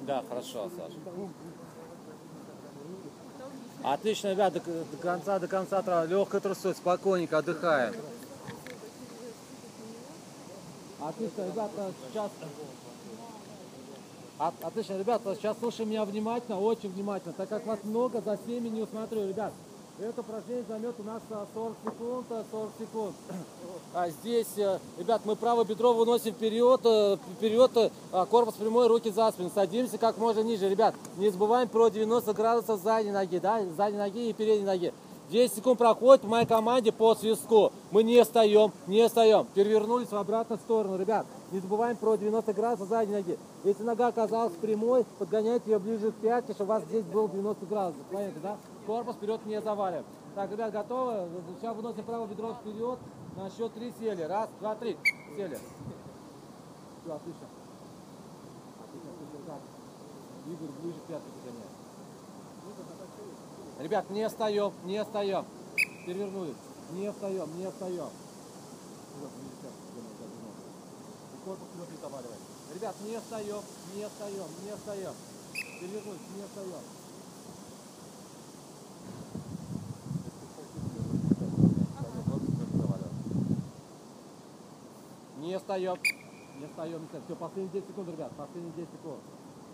Да, хорошо, Саша. Отлично, ребят, до, до конца, до конца трава. Легкой трусой, спокойненько отдыхаем. Отлично, ребята, сейчас... От- отлично, ребята, сейчас слушай меня внимательно, очень внимательно, так как вас много, за всеми не усмотрю, ребят. Это упражнение займет у нас а, 40 секунд, а, 40 секунд. А здесь, э, ребят, мы правое бедро выносим вперед, э, вперед, э, а, корпус прямой, руки за спину. Садимся как можно ниже, ребят. Не забываем про 90 градусов задней ноги, да, задней ноги и передней ноги. 10 секунд проходит в моей команде по свистку. Мы не встаем, не встаем. Перевернулись в обратную сторону, ребят. Не забываем про 90 градусов задней ноги. Если нога оказалась прямой, подгоняйте ее ближе к пятке, чтобы у вас здесь был 90 градусов. Понятно, да? Корпус вперед не завалим. Так, ребят, готовы? Сейчас выносим правое бедро вперед. На счет три сели. Раз, два, три. Сели. Все, отлично. Отлично, отлично. Так. Игорь ближе к пятке подгоняет. Ребят, не встаем, не встаем. Перевернулись. Не встаем, не встаем. Корпус вперед не заваливаем. Ребят, не встаем, не встаем, не встаем. Перевернулись, не встаем. Не встаем. Не встаем. Не встаем. Все, последние 10 секунд, ребят. Последние 10 секунд.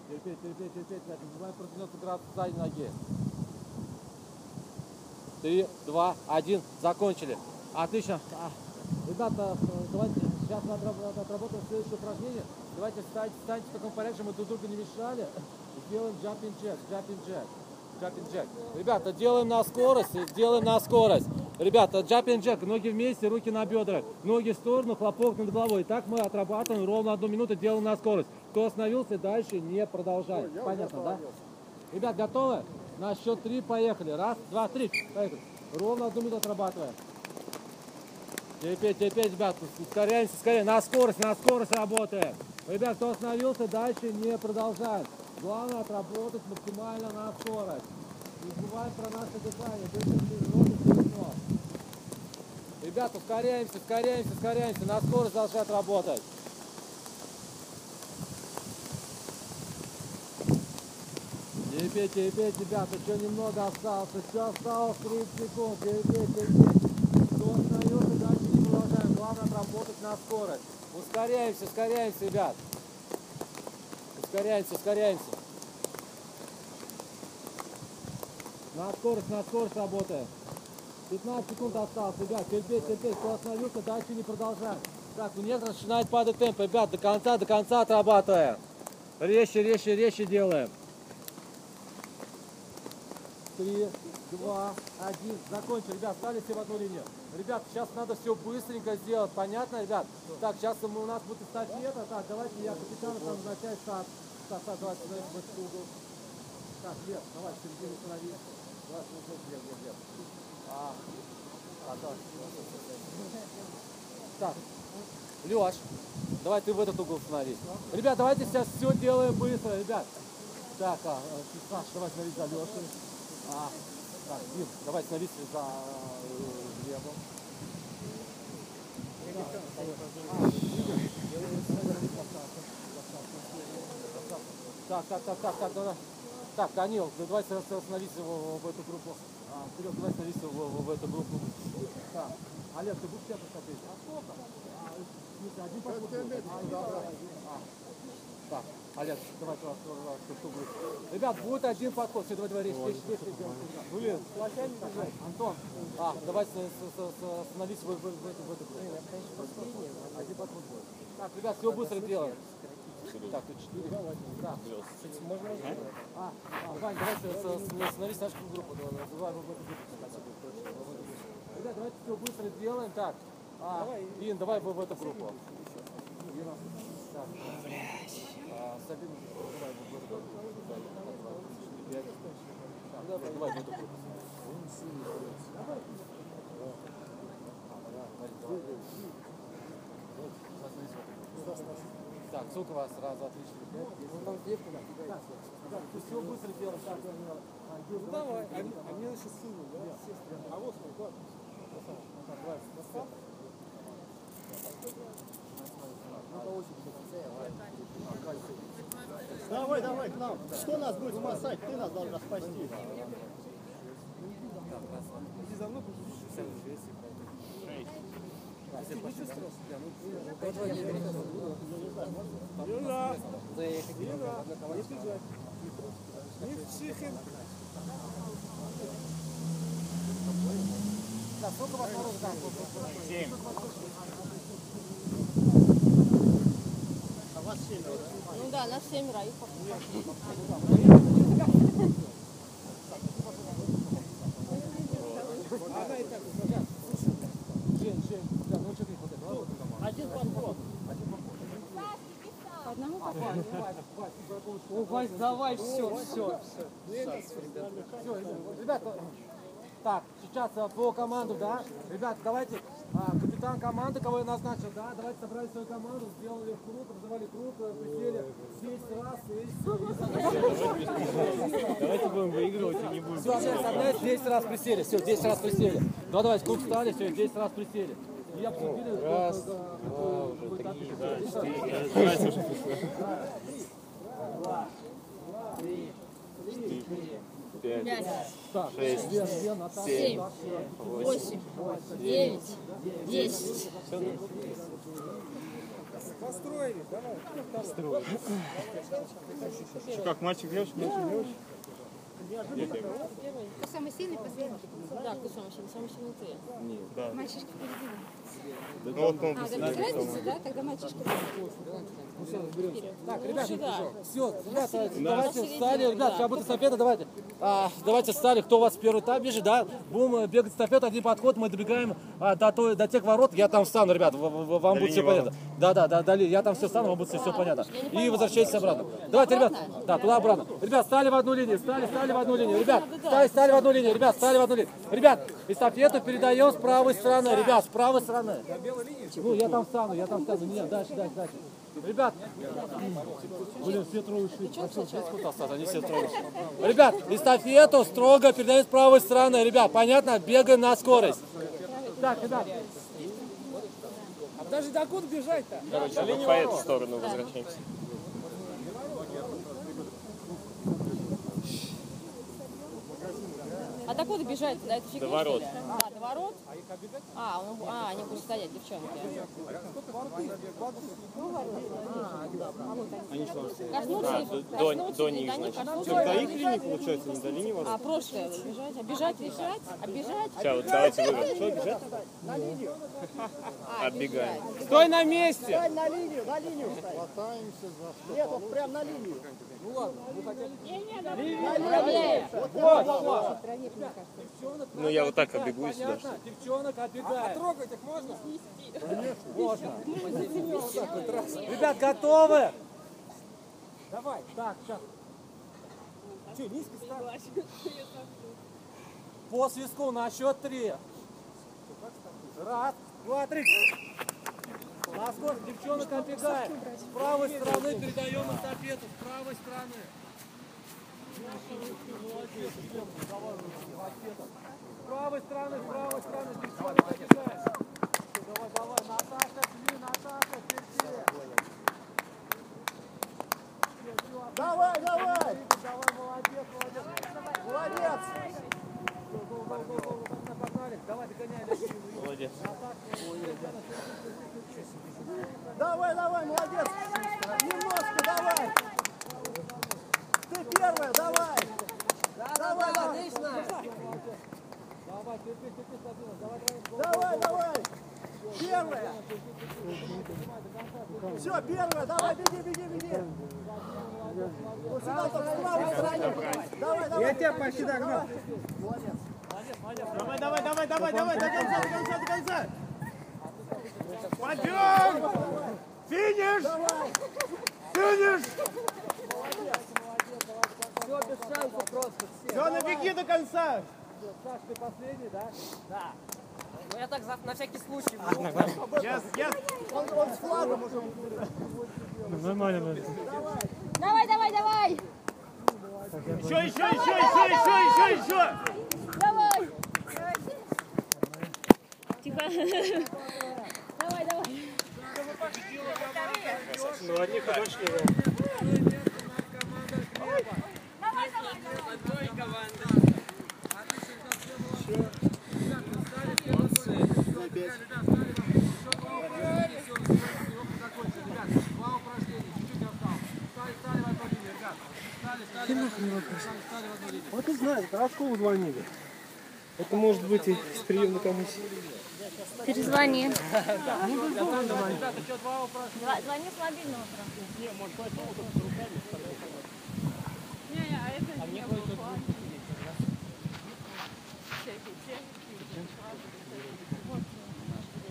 Терпеть, терпеть, терпеть. ребят. Не забываем про 90 градусов задней ноги. Три, два, один. Закончили. Отлично. А, Ребята, давайте сейчас отработаем следующее упражнение. Давайте встаньте, встаньте в таком порядке, чтобы мы друг другу не мешали. Сделаем jumping jack, jumping jack. Jumping jack. Ребята, делаем на скорость, делаем на скорость. Ребята, jumping jack, ноги вместе, руки на бедрах, ноги в сторону, хлопок над головой. Так мы отрабатываем ровно одну минуту, делаем на скорость. Кто остановился, дальше не продолжай. Понятно, да? Ребят, готовы? На счет три поехали. Раз, два, три. Поехали. Ровно одну минуту отрабатываем. Терпеть, терпеть, ребят, ускоряемся, скорее, на скорость, на скорость работаем. Ребят, кто остановился, дальше не продолжаем. Главное отработать максимально на скорость. Не забываем про наше дыхание, дышим через рот и через нос. Ребят, ускоряемся, ускоряемся, ускоряемся, на скорость должны отработать. Терпеть, терпеть, ребята, еще немного осталось, еще осталось 30 секунд, терпеть, терпеть. Кто остается, дальше не продолжаем. Главное отработать на скорость. Ускоряемся, ускоряемся, ребят. Ускоряемся, ускоряемся. На скорость, на скорость работаем. 15 секунд осталось, ребят, терпеть, терпеть. Кто остановился, дальше не продолжаем. Так, у некоторых начинает падать темп, ребят, до конца, до конца отрабатываем. Резче, резче, резче делаем. Три, два, один. Закончили. Ребят, стали все в одну линию. Ребят, сейчас надо все быстренько сделать. Понятно, ребят? Так, сейчас у нас будет эстафета. Так, давайте я капитана там назначаю старт. Так, так, давайте этот угол. Так, Лев, давай, середину станови. Давай, Лев, Лев, Лев, Лев. А. Так, Леш, давай ты в этот угол становись. Ребят, давайте сейчас все делаем быстро, ребят. Так, а, э, Саш, давай становись за Лешей. А, так, Дим, давай становись за э, Глебом. Так, так, так, так, так, давай. Так, Данил, давай сразу остановись в, в, в эту группу. А, Серег, давай остановись в, в, в эту группу. Так, Олег, ты будешь сейчас посмотреть? А сколько? А, в один подход? А, да, да. А, так, Олег, давай, пожалуйста, пожалуйста, что будет? Ребят, будет один подход. Все, давай, давай, речь, речь, речь, речь. Блин, Антон, а, давай с- с- с- с- остановись в, в, в, эту- в эту группу. Один подход будет. Так, ребят, все быстро делаем. Так, тут четыре. Так. А, а, Вань, давай с- с- остановись в нашу группу. Давай, давай, эту группу. Ребят, давайте все быстро сделаем. Так, а, Ин, давай в, эту группу. Так. А, Сабина, давай в эту группу. Давай, давай в эту группу. Так, сколько у два, три, четыре, пять. Ну, там девка, да. Так, так, ты все быстро делаешь. Так, а, Ну давай, а, а мне еще сыну, да? А вот смотри. Так, давай. Давай, давай к нам. Кто нас будет спасать? Ты нас должна спасти. Иди за мной, Юра! Юра! Не бежать. Не в психе. Да, сколько у вас народу там? Семь. А вас семеро, да? Ну да, нас семеро. их Жень, Жень, да, ну что ты вот это, ладно, там, Один подход. О, Вась, давай, все, все, все. Ребята, так, сейчас а, по команду, да? Ребята, давайте, а, капитан команды, кого я назначил, да? Давайте собрали свою команду, сделали круг, образовали круг, э, присели 10 раз, и... Давайте будем выигрывать и не будем. Все, оставляйте, 10 раз присели, все, 10 раз присели. Ну, давайте, круг встали, все, 10 раз присели. Раз, два, уже три, Давайте уже. Пять, так, шесть, две, две, Наташа, Семь. Наташа. Восемь, девять, десять. Что, как мальчик, девочка, мальчик, девочка? Кто самый сильный, последний? Да, кто самый сильный? Самый сильный ты. Да. Мальчишка впереди. Ну вот он А, да без разницы, да? Тогда мальчишка Так, ребята, сюда. все, ребята, На давайте встали, ребята, да. сейчас будет эстафета, давайте. А, давайте встали, кто у вас первый этап бежит, да? Будем э, бегать эстафету, один подход, мы добегаем а, до, той, до тех ворот, я там встану, ребят, вам будет все понятно. Да, да, да, дали, я там все встану, вам будет все, понятно. И возвращайтесь обратно. Давайте, ребят, да, туда обратно. Ребят, стали в одну линию, стали, стали в одну линию, ребят, стали, стали в одну линию, ребят, стали в одну линию. Ребят, эстафету передаем с правой стороны, ребят, с правой стороны. Ну, я там встану, я там встану, нет, дальше, дальше, дальше. Ребят, блин, все трое ушли. Прошу, здесь кто остался, они все трое ушли. Ребят, эстафету строго передаем с правой стороны. Ребят, понятно? Бегаем на скорость. Так, ребят. Даже до куда бежать-то? Короче, по эту сторону возвращаемся. До куда бежать? До этой фигни, До ворот. что? А, до ворот? А, он- а, они будут стоять, девчонки. Коснуться А, их, до- до- коснуться, до не них, значит. коснуться. До их линии, получается, не до линии ворот? А прошлое бежать, обижать, бежать, обижать. Сейчас, вот давайте выберем. Что, бежать? А, Отбегаем. бежать. Стой на месте! Встань на линию, на линию. Хватаемся за Нет, вот прям на линию. Ну, я вот так оббегу и сюда. Понятно? Девчонок отбегаем. трогать их можно? Можно. Ребят, готовы? Давай. Так, сейчас. Че, низко ставь? По свистку на счет три. Раз, два, три. На скорость девчонок отбегаем. С правой стороны передаем эстафету. С правой стороны. Молодец, девчонка, давай, эстафета. С правой стороны, с правой стороны отбегаем. Всё, Давай, давай, Наташа, шли, Наташа, впереди. Давай, давай. Давай, молодец. Молодец. Го, го, го, го, го, го, погнали. Давай, догоняй, Леший. Молодец. Давай, давай, молодец. Немножко, давай. Ты первая, давай. Давай, отлично. Давай, терпи, терпи, Сабина. Давай, давай, го. Давай, давай. Первая. Все, первая, давай, беги, беги, беги. Вот сюда, только с правой стороны. Давай, давай. Я тебя почти догнал. Молодец. Давай, давай, давай, давай, давай, до конца, до конца, до конца! Пойдем! Финиш! Финиш! Все, без шансов просто. Все. Все, набеги до конца! Саш, ты последний, да? Yes, yes! Он, он с флагом уже. Давай, давай, давай! Еще, еще, еще, еще, еще, еще, еще! Давай! Тихо. *laughs* Давай, давай. Ну, одни подошли. Вот и знаешь, в школу звонили. Это может быть и с приемной комиссии. Перезвони. Вопроса? Звони с мобильного. Не, не, а это не было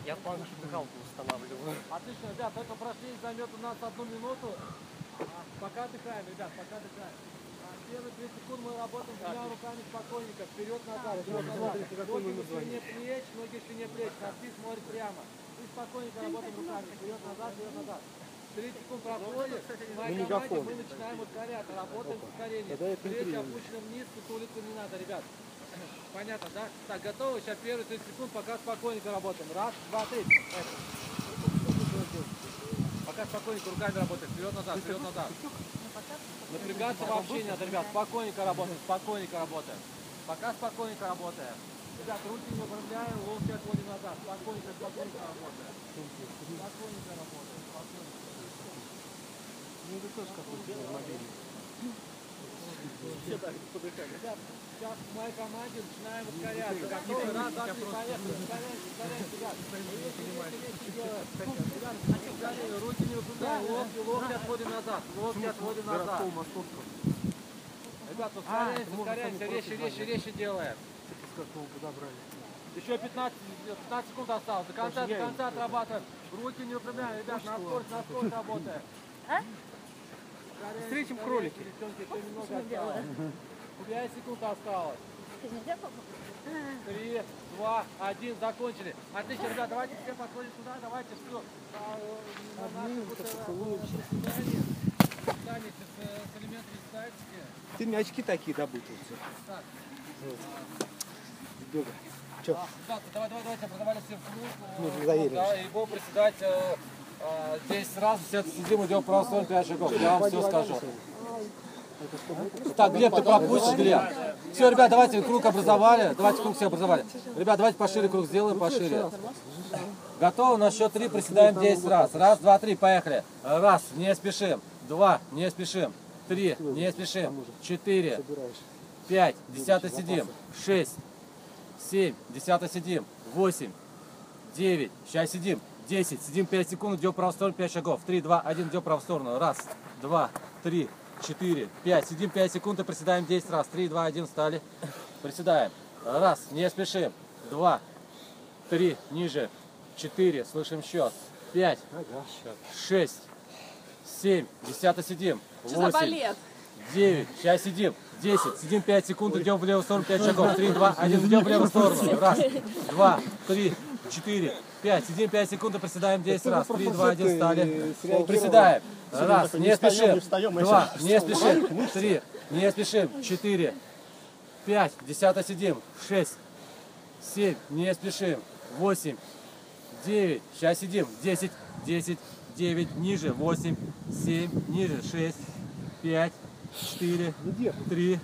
Я галку устанавливаю. Отлично, ребят, это упражнение займет у нас одну минуту. А, Пока отдыхаем, ребят, пока отдыхаем. А, Первые 3 секунды мы работаем двумя руками спокойненько, вперед-назад, вперед-назад. Ноги на ширине плеч, ноги в ширине плеч, нарцисс смотрит прямо. И спокойненько работаем руками, вперед-назад, вперед-назад. 3 секунд проходит, в моей команде мы начинаем ускоряться, работаем с ускорением. Плечи опущены вниз, сутулиться не надо, ребят. Понятно, да? Так, готовы? Сейчас первые 30 секунд, пока спокойненько работаем. Раз, два, три. Пока спокойненько руками работаем. Вперед-назад, вперед-назад. Напрягаться вообще не надо, ребят. Спокойненько работаем, спокойненько работаем. Пока спокойненько работаем. Ребят, руки не выпрямляем, локти отводим назад. Спокойненько, спокойненько работаем. Спокойненько работаем, спокойненько. Ребят, сейчас в моей команде начинаем ускоряться. Готовы? Раз, два, три, поехали. Ускоряемся, ускоряемся, ребят. Резче, резче, резче делаем. Руки не выпрямляем, локти, локти отводим назад. Локти отводим назад. Ребят, ускоряемся, ускоряемся, резче, резче, резче делаем. Еще 15, 15 секунд осталось. До конца, до конца отрабатываем. Руки не выпрямляем, ребят, на скорость, на скорость работаем. Встретим кролики. Девчонки, еще немного осталось. 5 секунд осталось. Три, два, один, закончили. Отлично, ребят, давайте все подходим сюда, давайте все. Вот, элементами статики. Ты мячки такие добудь. Так. Бега. А, ребята, давай, давай, давайте продавали все в клуб. Ну, э, заверим. Да, и будем приседать э, э, здесь сразу все сидим, идем просто 45 шагов. Я вам все скажу. Так, Глеб, ты пропустишь, Глеб. Все, ребят, давайте круг образовали. Давайте круг все образовали. Ребят, давайте пошире круг сделаем, пошире. Готовы? На счет три приседаем 10 раз. Раз, два, три, поехали. Раз, не спешим. Два, не спешим. Три, не спешим. Четыре, пять, десятый сидим. Шесть, семь, десятый сидим. Восемь, девять, сейчас сидим. Десять, сидим 5 секунд, идем в правую сторону, 5 шагов. Три, два, один, идем в правую сторону. Раз, два, три, четыре, пять. Сидим 5 секунд и приседаем 10 раз. Три, два, один, встали. Приседаем. Раз, не спешим. Два, три, ниже. Четыре, слышим счет. Пять, шесть, семь, десятый сидим. Восемь? 9, сейчас сидим. 10, сидим 5 секунд, идем в левую сторону 5 шагов. 3, 2, 1, идем в левую сторону. Раз, два, три, четыре, пять. Сидим 5 секунд и приседаем 10 раз. 3, 2, 1, встали. Приседаем. Раз, не спешим. Два, не спешим. Три, не спешим. Четыре, пять, десятый сидим. Шесть, семь, не спешим. Восемь, девять, сейчас сидим. Десять, десять, девять, ниже. Восемь, семь, ниже. Шесть, пять, четыре, три,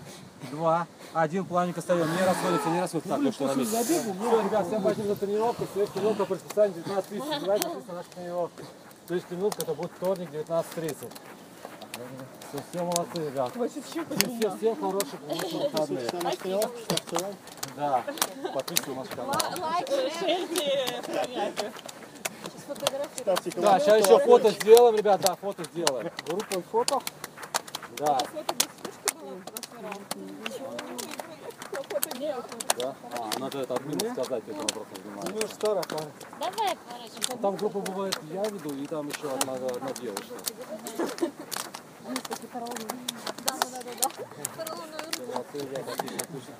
два, один. Плавненько встаем. Не расходится, не расходится. Так, ну что на месте. Все, ребят, всем спасибо за тренировку. Следующая тренировка по расписанию 19 тысяч. Давайте на нашу тренировку. Следующая минутка это будет вторник 19.30. Все, все молодцы, ребят. Всем, всем, всем хороших, хороших выходных. Да, подписывайтесь на наш канал. Да, сейчас еще фото сделаем, ребят, да, фото сделаем. Группа фото? Да. Да? А, надо это админу сказать, это вопрос внимания. Ну, старая Давай, поворачивай. Там группа бывает, я веду, и там еще одна, одна девушка. Молодцы, ребята, отлично, отлично.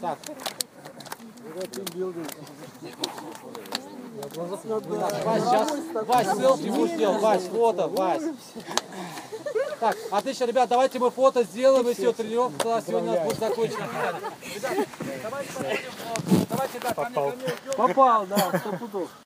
Так. Вась, сейчас, Вась, селфи будешь делать, Вась, фото, Вась. Так, отлично, ребят, давайте мы фото сделаем, и все, тренировка сегодня у нас будет закончена. Ребят, давайте давайте, ребят, ко мне, ко мне. Попал, да, сто пудов.